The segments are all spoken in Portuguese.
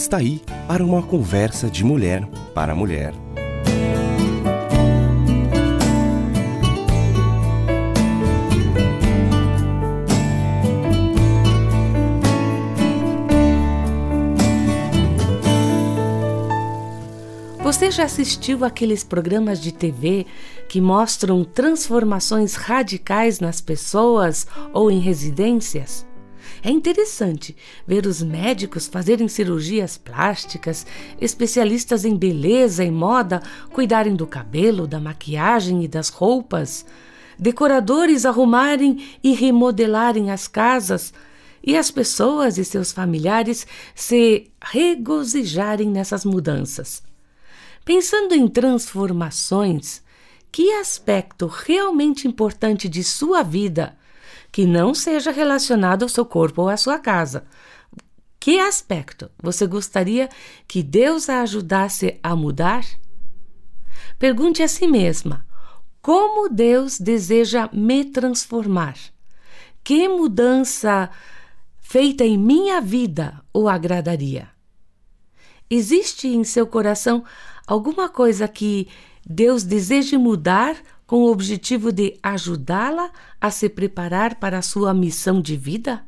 Está aí para uma conversa de mulher para mulher. Você já assistiu aqueles programas de TV que mostram transformações radicais nas pessoas ou em residências? É interessante ver os médicos fazerem cirurgias plásticas, especialistas em beleza e moda cuidarem do cabelo, da maquiagem e das roupas, decoradores arrumarem e remodelarem as casas e as pessoas e seus familiares se regozijarem nessas mudanças. Pensando em transformações, que aspecto realmente importante de sua vida que não seja relacionado ao seu corpo ou à sua casa. Que aspecto você gostaria que Deus a ajudasse a mudar? Pergunte a si mesma: como Deus deseja me transformar? Que mudança feita em minha vida o agradaria? Existe em seu coração alguma coisa que Deus deseje mudar com o objetivo de ajudá-la a se preparar para a sua missão de vida?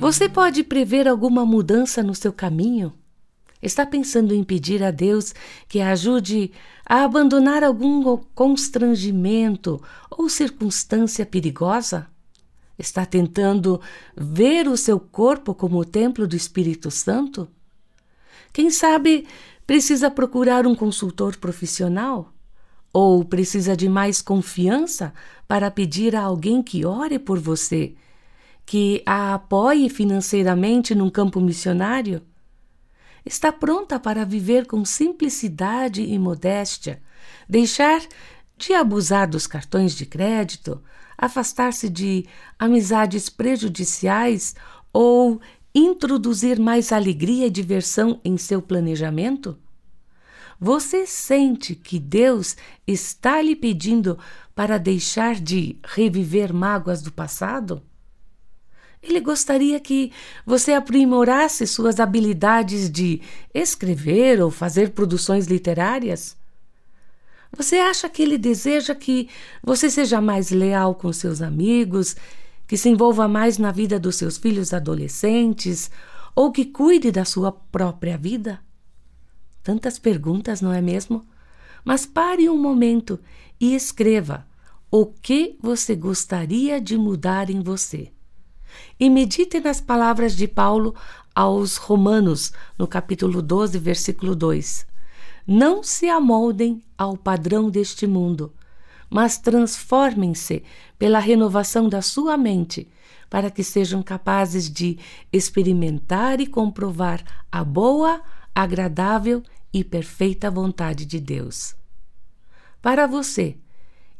Você pode prever alguma mudança no seu caminho? Está pensando em pedir a Deus que a ajude a abandonar algum constrangimento ou circunstância perigosa? Está tentando ver o seu corpo como o templo do Espírito Santo? Quem sabe precisa procurar um consultor profissional? Ou precisa de mais confiança para pedir a alguém que ore por você, que a apoie financeiramente num campo missionário? Está pronta para viver com simplicidade e modéstia, deixar de abusar dos cartões de crédito, afastar-se de amizades prejudiciais ou introduzir mais alegria e diversão em seu planejamento? Você sente que Deus está lhe pedindo para deixar de reviver mágoas do passado? Ele gostaria que você aprimorasse suas habilidades de escrever ou fazer produções literárias. Você acha que ele deseja que você seja mais leal com seus amigos, que se envolva mais na vida dos seus filhos adolescentes ou que cuide da sua própria vida? Tantas perguntas, não é mesmo? Mas pare um momento e escreva o que você gostaria de mudar em você e medite nas palavras de Paulo aos Romanos, no capítulo 12, versículo 2. Não se amoldem ao padrão deste mundo, mas transformem-se pela renovação da sua mente, para que sejam capazes de experimentar e comprovar a boa, agradável e perfeita vontade de Deus. Para você,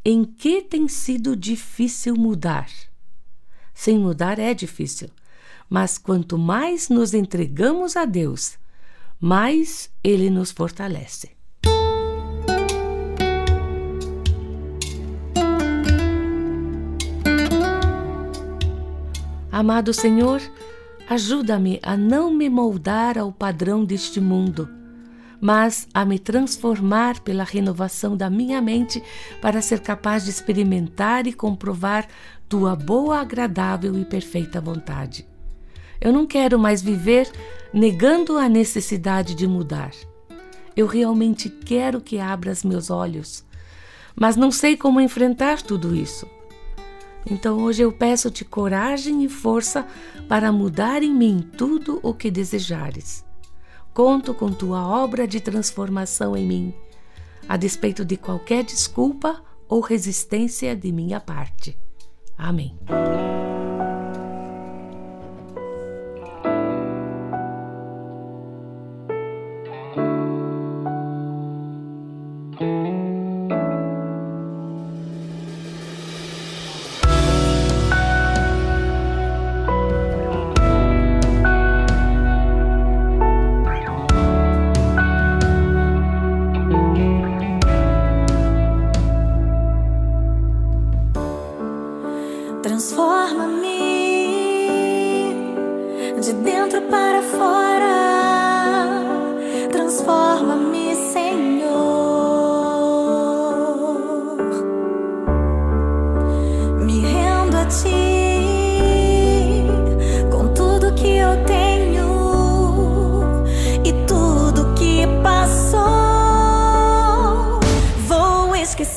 em que tem sido difícil mudar? Sem mudar é difícil, mas quanto mais nos entregamos a Deus, mais Ele nos fortalece. Amado Senhor, ajuda-me a não me moldar ao padrão deste mundo, mas a me transformar pela renovação da minha mente para ser capaz de experimentar e comprovar tua boa, agradável e perfeita vontade. Eu não quero mais viver negando a necessidade de mudar. Eu realmente quero que abras meus olhos, mas não sei como enfrentar tudo isso. Então hoje eu peço-te coragem e força para mudar em mim tudo o que desejares. Conto com tua obra de transformação em mim, a despeito de qualquer desculpa ou resistência de minha parte. Amém.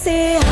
você.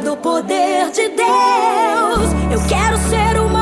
do poder de Deus. Eu quero ser uma